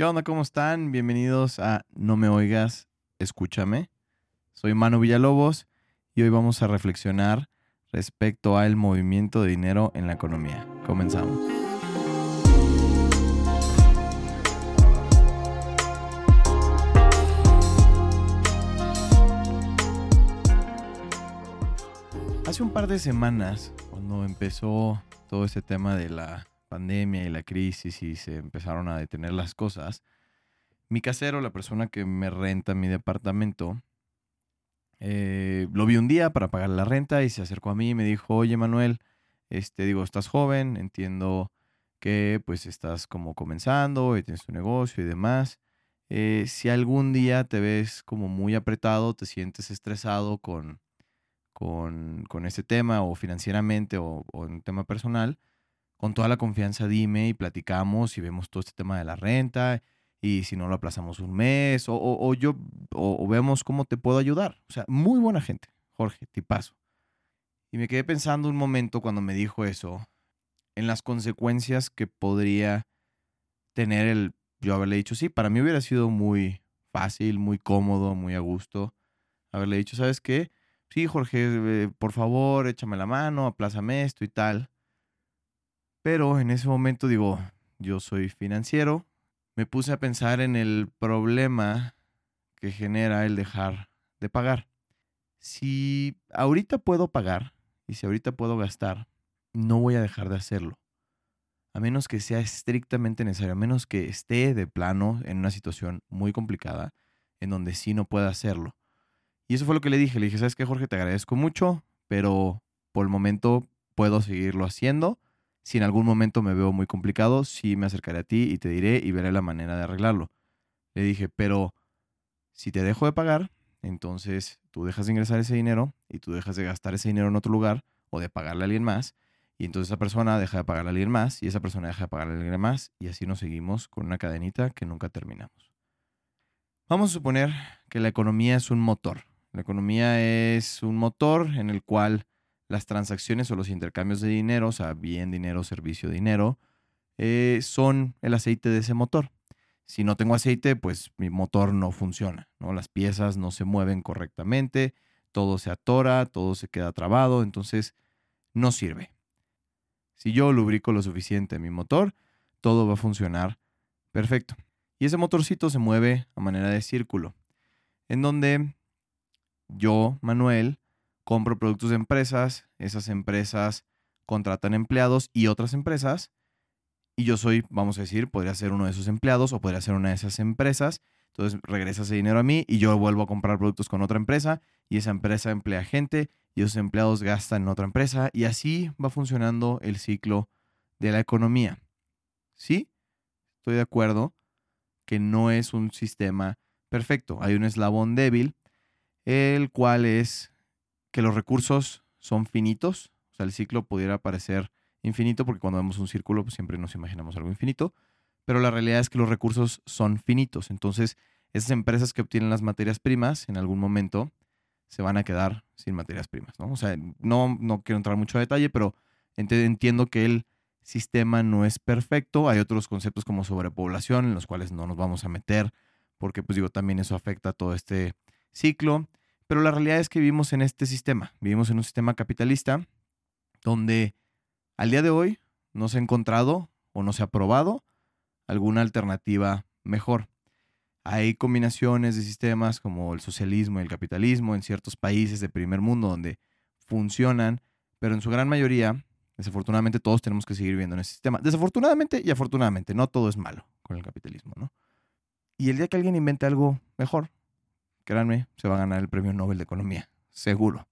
¿Qué onda? ¿Cómo están? Bienvenidos a No me oigas, escúchame. Soy Manu Villalobos y hoy vamos a reflexionar respecto al movimiento de dinero en la economía. Comenzamos. Hace un par de semanas, cuando empezó todo este tema de la pandemia y la crisis y se empezaron a detener las cosas, mi casero, la persona que me renta mi departamento, eh, lo vi un día para pagar la renta y se acercó a mí y me dijo, oye Manuel, este, digo, estás joven, entiendo que pues estás como comenzando y tienes tu negocio y demás. Eh, si algún día te ves como muy apretado, te sientes estresado con, con, con ese tema o financieramente o, en un tema personal, con toda la confianza dime y platicamos y vemos todo este tema de la renta y si no lo aplazamos un mes o, o, yo o, vemos cómo te puedo ayudar. O sea, muy buena gente, Jorge, tipazo. Y me quedé pensando un momento cuando me dijo eso en las consecuencias que podría tener el yo haberle dicho sí. Para mí hubiera sido muy fácil, muy cómodo, muy a gusto haberle dicho, ¿sabes qué? Sí, Jorge, eh, por favor, échame la mano, aplázame esto y tal. Pero en ese momento digo, yo soy financiero, me puse a pensar en el problema que genera el dejar de pagar. Si ahorita puedo pagar y si ahorita puedo gastar, no voy a dejar de hacerlo. A menos que sea estrictamente necesario, a menos que esté de plano en una situación muy complicada en donde sí no pueda hacerlo. Y eso fue lo que le dije. Le dije, ¿sabes qué, Jorge? Te agradezco mucho, pero por el momento puedo seguirlo haciendo si en algún momento me veo muy complicado, sí me acercaré a ti y te diré y veré la manera de arreglarlo. Le dije, pero si te dejo de pagar, entonces tú dejas de ingresar ese dinero y tú dejas de gastar ese dinero en otro lugar o de pagarle a alguien más. Y entonces esa persona deja de pagarle a alguien más y esa persona deja de pagarle a alguien más y así nos seguimos con una cadenita que nunca terminamos. Vamos a suponer que la economía es un motor. La economía es un motor en el cual las transacciones o los intercambios de dinero, o sea, bien dinero, servicio, dinero, eh, son el aceite de ese motor. Si no tengo aceite, pues mi motor no funciona, ¿no? Las piezas no se mueven correctamente, todo se atora, todo se queda trabado, entonces no sirve. Si yo lubrico lo suficiente mi motor, todo va a funcionar perfecto. Y ese motorcito se mueve a manera de círculo, en donde yo, Manuel, compro productos de empresas, esas empresas contratan empleados y otras empresas, y yo soy, vamos a decir, podría ser uno de esos empleados o podría ser una de esas empresas. Entonces regresa ese dinero a mí y yo vuelvo a comprar productos con otra empresa y esa empresa emplea gente y esos empleados gastan en otra empresa y así va funcionando el ciclo de la economía. ¿Sí? Estoy de acuerdo que no es un sistema perfecto. Hay un eslabón débil, el cual es que los recursos son finitos, o sea, el ciclo pudiera parecer infinito porque cuando vemos un círculo pues siempre nos imaginamos algo infinito, pero la realidad es que los recursos son finitos, entonces esas empresas que obtienen las materias primas en algún momento se van a quedar sin materias primas, ¿no? O sea, no, no quiero entrar mucho a detalle, pero entiendo que el sistema no es perfecto, hay otros conceptos como sobrepoblación en los cuales no nos vamos a meter porque pues digo, también eso afecta a todo este ciclo. Pero la realidad es que vivimos en este sistema, vivimos en un sistema capitalista donde al día de hoy no se ha encontrado o no se ha probado alguna alternativa mejor. Hay combinaciones de sistemas como el socialismo y el capitalismo en ciertos países de primer mundo donde funcionan, pero en su gran mayoría, desafortunadamente, todos tenemos que seguir viviendo en ese sistema. Desafortunadamente y afortunadamente, no todo es malo con el capitalismo, ¿no? Y el día que alguien invente algo mejor, créanme, se va a ganar el premio Nobel de Economía, seguro.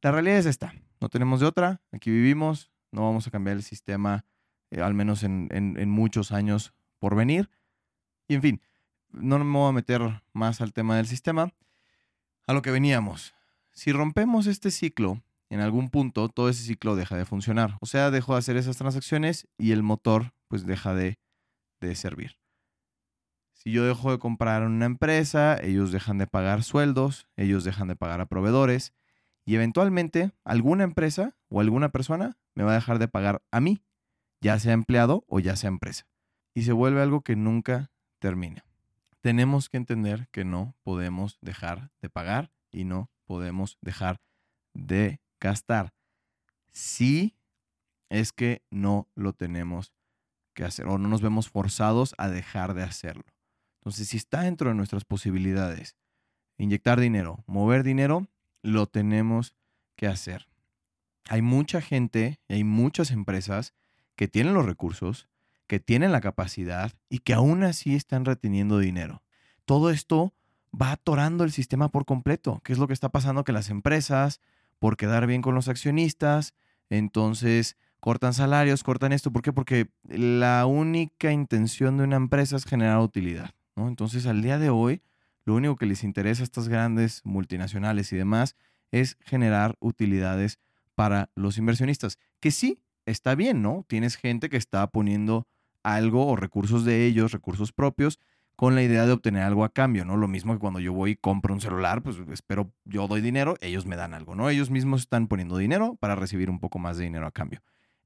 La realidad es esta, no tenemos de otra, aquí vivimos, no vamos a cambiar el sistema, eh, al menos en, en muchos años por venir. Y en fin, no me voy a meter más al tema del sistema, a lo que veníamos. Si rompemos este ciclo, en algún punto todo ese ciclo deja de funcionar. O sea, dejo de hacer esas transacciones y el motor pues deja de, de servir. Si yo dejo de comprar en una empresa, ellos dejan de pagar sueldos, ellos dejan de pagar a proveedores y eventualmente alguna empresa o alguna persona me va a dejar de pagar a mí, ya sea empleado o ya sea empresa. Y se vuelve algo que nunca termina. Tenemos que entender que no podemos dejar de pagar y no podemos dejar de gastar. Si es que no lo tenemos que hacer o no nos vemos forzados a dejar de hacerlo. Entonces, si está dentro de nuestras posibilidades inyectar dinero, mover dinero, lo tenemos que hacer. Hay mucha gente, hay muchas empresas que tienen los recursos, que tienen la capacidad y que aún así están reteniendo dinero. Todo esto va atorando el sistema por completo. ¿Qué es lo que está pasando? Que las empresas, por quedar bien con los accionistas, entonces cortan salarios, cortan esto. ¿Por qué? Porque la única intención de una empresa es generar utilidad. ¿No? Entonces, al día de hoy, lo único que les interesa a estas grandes multinacionales y demás es generar utilidades para los inversionistas. Que sí, está bien, ¿no? Tienes gente que está poniendo algo o recursos de ellos, recursos propios, con la idea de obtener algo a cambio, ¿no? Lo mismo que cuando yo voy y compro un celular, pues espero, yo doy dinero, ellos me dan algo, ¿no? Ellos mismos están poniendo dinero para recibir un poco más de dinero a cambio.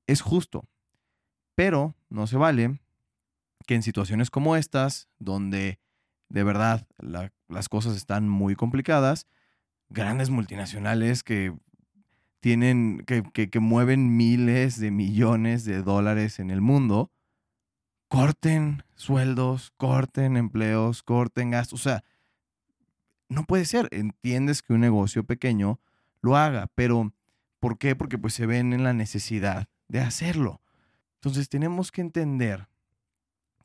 Es justo, pero no se vale que en situaciones como estas, donde de verdad las cosas están muy complicadas, grandes multinacionales que tienen, que, mueven miles de millones de dólares en el mundo, corten sueldos, corten empleos, corten gastos. O sea, no puede ser. Entiendes que un negocio pequeño lo haga, pero ¿por qué? Porque pues se ven en la necesidad de hacerlo. Entonces tenemos que entender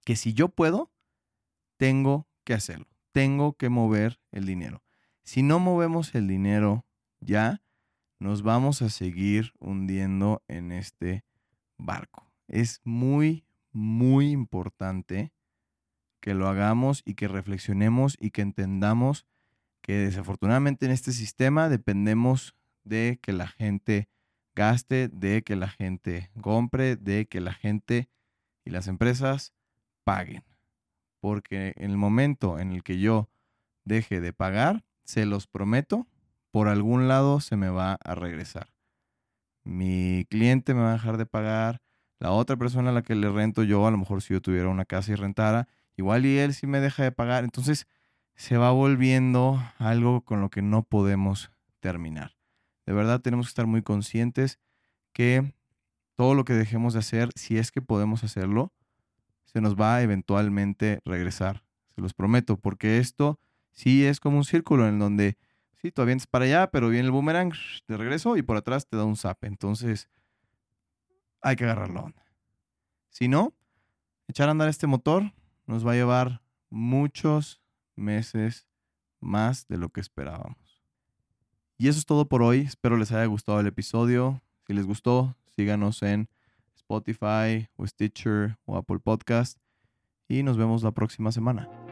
que si yo puedo, tengo que hacerlo. Tengo que mover el dinero. Si no movemos el dinero ya, nos vamos a seguir hundiendo en este barco. Es muy, muy importante que lo hagamos y que reflexionemos y que entendamos que desafortunadamente en este sistema dependemos de que la gente gaste, de que la gente compre, de que la gente y las empresas paguen. Porque en el momento en el que yo deje de pagar, se los prometo, por algún lado se me va a regresar. Mi cliente me va a dejar de pagar, la otra persona a la que le rento yo, a lo mejor si yo tuviera una casa y rentara, igual y él sí me deja de pagar. Entonces se va volviendo algo con lo que no podemos terminar. De verdad tenemos que estar muy conscientes que todo lo que dejemos de hacer, si es que podemos hacerlo, se nos va a eventualmente regresar. Se los prometo, porque esto sí es como un círculo en donde, sí, tú avientas para allá, pero viene el boomerang de regreso y por atrás te da un zap. Entonces, hay que agarrarlo. Si no, echar a andar este motor nos va a llevar muchos meses más de lo que esperábamos. Y eso es todo por hoy. Espero les haya gustado el episodio. Si les gustó, síganos en Spotify o Stitcher o Apple Podcast. Y nos vemos la próxima semana.